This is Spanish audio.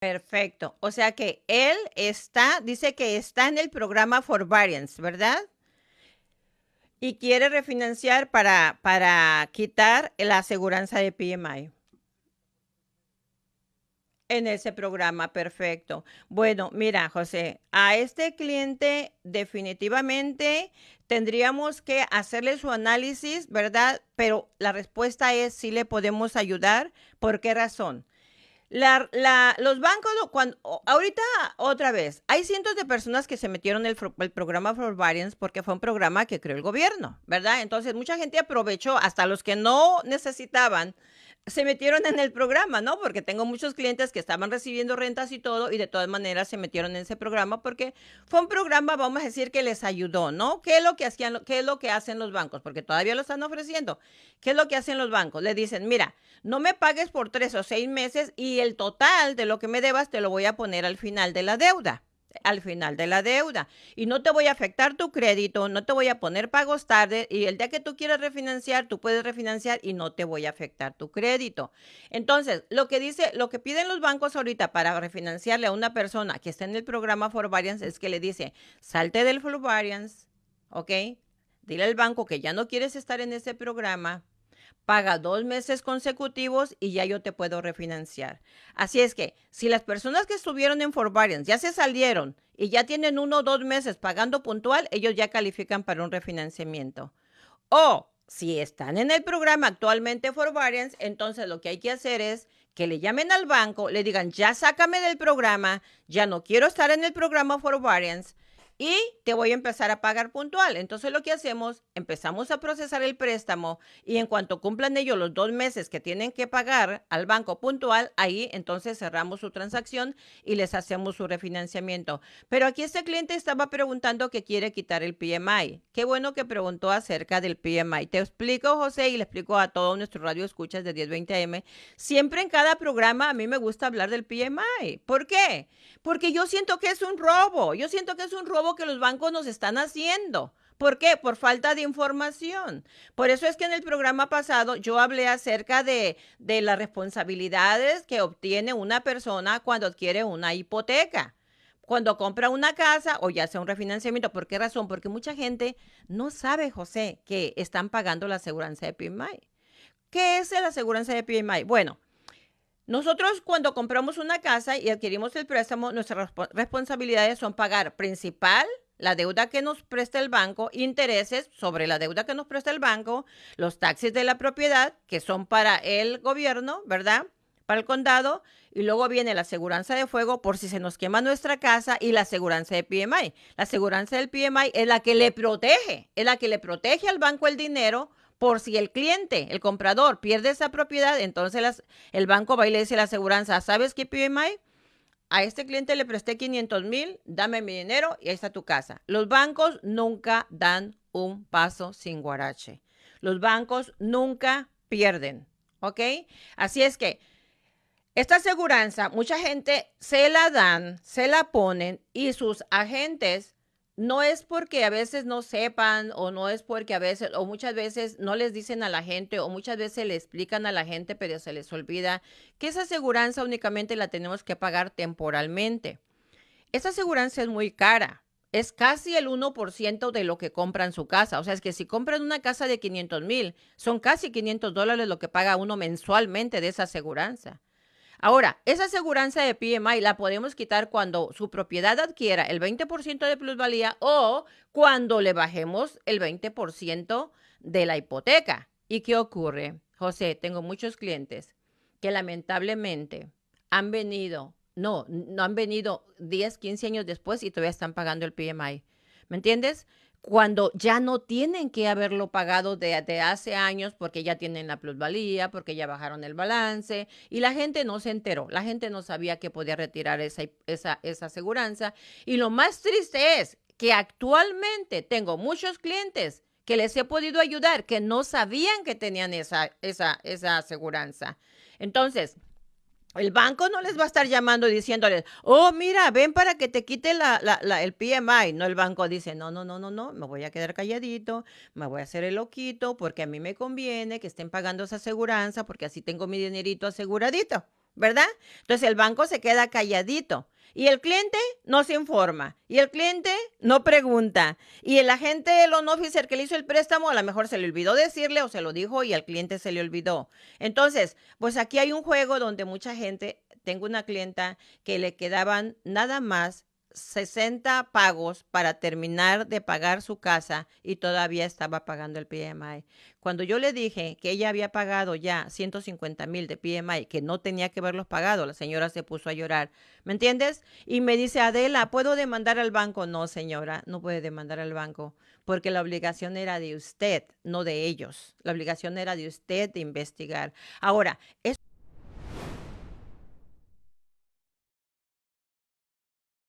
Perfecto. O sea que él está, dice que está en el programa For Variance, ¿verdad? Y quiere refinanciar para, para quitar la aseguranza de PMI. En ese programa, perfecto. Bueno, mira, José, a este cliente definitivamente tendríamos que hacerle su análisis, ¿verdad? Pero la respuesta es sí le podemos ayudar. ¿Por qué razón? La, los bancos, cuando, ahorita otra vez, hay cientos de personas que se metieron en el, el, programa For Variance porque fue un programa que creó el gobierno, ¿verdad? Entonces mucha gente aprovechó, hasta los que no necesitaban se metieron en el programa, ¿no? Porque tengo muchos clientes que estaban recibiendo rentas y todo y de todas maneras se metieron en ese programa porque fue un programa, vamos a decir, que les ayudó, ¿no? ¿Qué es lo que hacían, qué es lo que hacen los bancos? Porque todavía lo están ofreciendo. ¿Qué es lo que hacen los bancos? Le dicen, mira, no me pagues por tres o seis meses y el total de lo que me debas te lo voy a poner al final de la deuda al final de la deuda. Y no te voy a afectar tu crédito, no te voy a poner pagos tarde y el día que tú quieras refinanciar, tú puedes refinanciar y no te voy a afectar tu crédito. Entonces, lo que dice, lo que piden los bancos ahorita para refinanciarle a una persona que está en el programa For Variance es que le dice, salte del For Variance, ¿ok? Dile al banco que ya no quieres estar en ese programa, paga dos meses consecutivos y ya yo te puedo refinanciar. Así es que si las personas que estuvieron en forbearance ya se salieron y ya tienen uno o dos meses pagando puntual, ellos ya califican para un refinanciamiento. O si están en el programa actualmente forbearance, entonces lo que hay que hacer es que le llamen al banco, le digan, ya sácame del programa, ya no quiero estar en el programa forbearance y te voy a empezar a pagar puntual. Entonces lo que hacemos, empezamos a procesar el préstamo y en cuanto cumplan ellos los dos meses que tienen que pagar al banco puntual, ahí entonces cerramos su transacción y les hacemos su refinanciamiento. Pero aquí este cliente estaba preguntando que quiere quitar el PMI. Qué bueno que preguntó acerca del PMI. Te explico, José, y le explico a todos nuestros radio escuchas de 1020M. Siempre en cada programa a mí me gusta hablar del PMI. ¿Por qué? Porque yo siento que es un robo. Yo siento que es un robo que los bancos nos están haciendo. ¿Por qué? Por falta de información. Por eso es que en el programa pasado yo hablé acerca de, de las responsabilidades que obtiene una persona cuando adquiere una hipoteca cuando compra una casa o ya sea un refinanciamiento. ¿Por qué razón? Porque mucha gente no sabe, José, que están pagando la aseguranza de PMI. ¿Qué es la aseguranza de PMI? Bueno, nosotros cuando compramos una casa y adquirimos el préstamo, nuestras responsabilidades son pagar principal, la deuda que nos presta el banco, intereses sobre la deuda que nos presta el banco, los taxis de la propiedad, que son para el gobierno, ¿verdad? Para el condado, y luego viene la aseguranza de fuego por si se nos quema nuestra casa y la aseguranza de PMI. La aseguranza del PMI es la que le protege, es la que le protege al banco el dinero por si el cliente, el comprador, pierde esa propiedad, entonces el banco va y le dice a la aseguranza, ¿sabes qué PMI? A este cliente le presté 500 mil, dame mi dinero y ahí está tu casa. Los bancos nunca dan un paso sin guarache. Los bancos nunca pierden, ¿ok? Así es que esta aseguranza, mucha gente se la dan, se la ponen y sus agentes no es porque a veces no sepan o no es porque a veces o muchas veces no les dicen a la gente o muchas veces le explican a la gente pero se les olvida que esa aseguranza únicamente la tenemos que pagar temporalmente. Esa aseguranza es muy cara. Es casi el 1% de lo que compran su casa. O sea, es que si compran una casa de 500 mil, son casi 500 dólares lo que paga uno mensualmente de esa aseguranza. Ahora, esa aseguranza de PMI la podemos quitar cuando su propiedad adquiera el 20% de plusvalía o cuando le bajemos el 20% de la hipoteca. ¿Y qué ocurre? José, tengo muchos clientes que lamentablemente han venido, no, no han venido 10, 15 años después y todavía están pagando el PMI. ¿Me entiendes? Cuando ya no tienen que haberlo pagado de, hace años porque ya tienen la plusvalía, porque ya bajaron el balance y la gente no se enteró, la gente no sabía que podía retirar esa, esa, esa aseguranza. Y lo más triste es que actualmente tengo muchos clientes que les he podido ayudar que no sabían que tenían esa, esa, esa aseguranza. Entonces, el banco no les va a estar llamando diciéndoles, oh, mira, ven para que te quite la, la, el PMI. No, el banco dice, no, no, no, no, no, me voy a quedar calladito, me voy a hacer el loquito porque a mí me conviene que estén pagando esa aseguranza porque así tengo mi dinerito aseguradito. ¿Verdad? Entonces el banco se queda calladito. Y el cliente no se informa. Y el cliente no pregunta. Y el agente, el loan officer que le hizo el préstamo, a lo mejor se le olvidó decirle o se lo dijo y al cliente se le olvidó. Entonces, pues aquí hay un juego donde mucha gente, tengo una clienta que le quedaban nada más 60 pagos para terminar de pagar su casa y todavía estaba pagando el PMI. Cuando yo le dije que ella había pagado ya 150 mil de PMI, que no tenía que haberlos pagado, la señora se puso a llorar. ¿Me entiendes? Y me dice, Adela, ¿puedo demandar al banco? No, señora, no puede demandar al banco, porque la obligación era de usted, no de ellos. La obligación era de usted de investigar. Ahora, es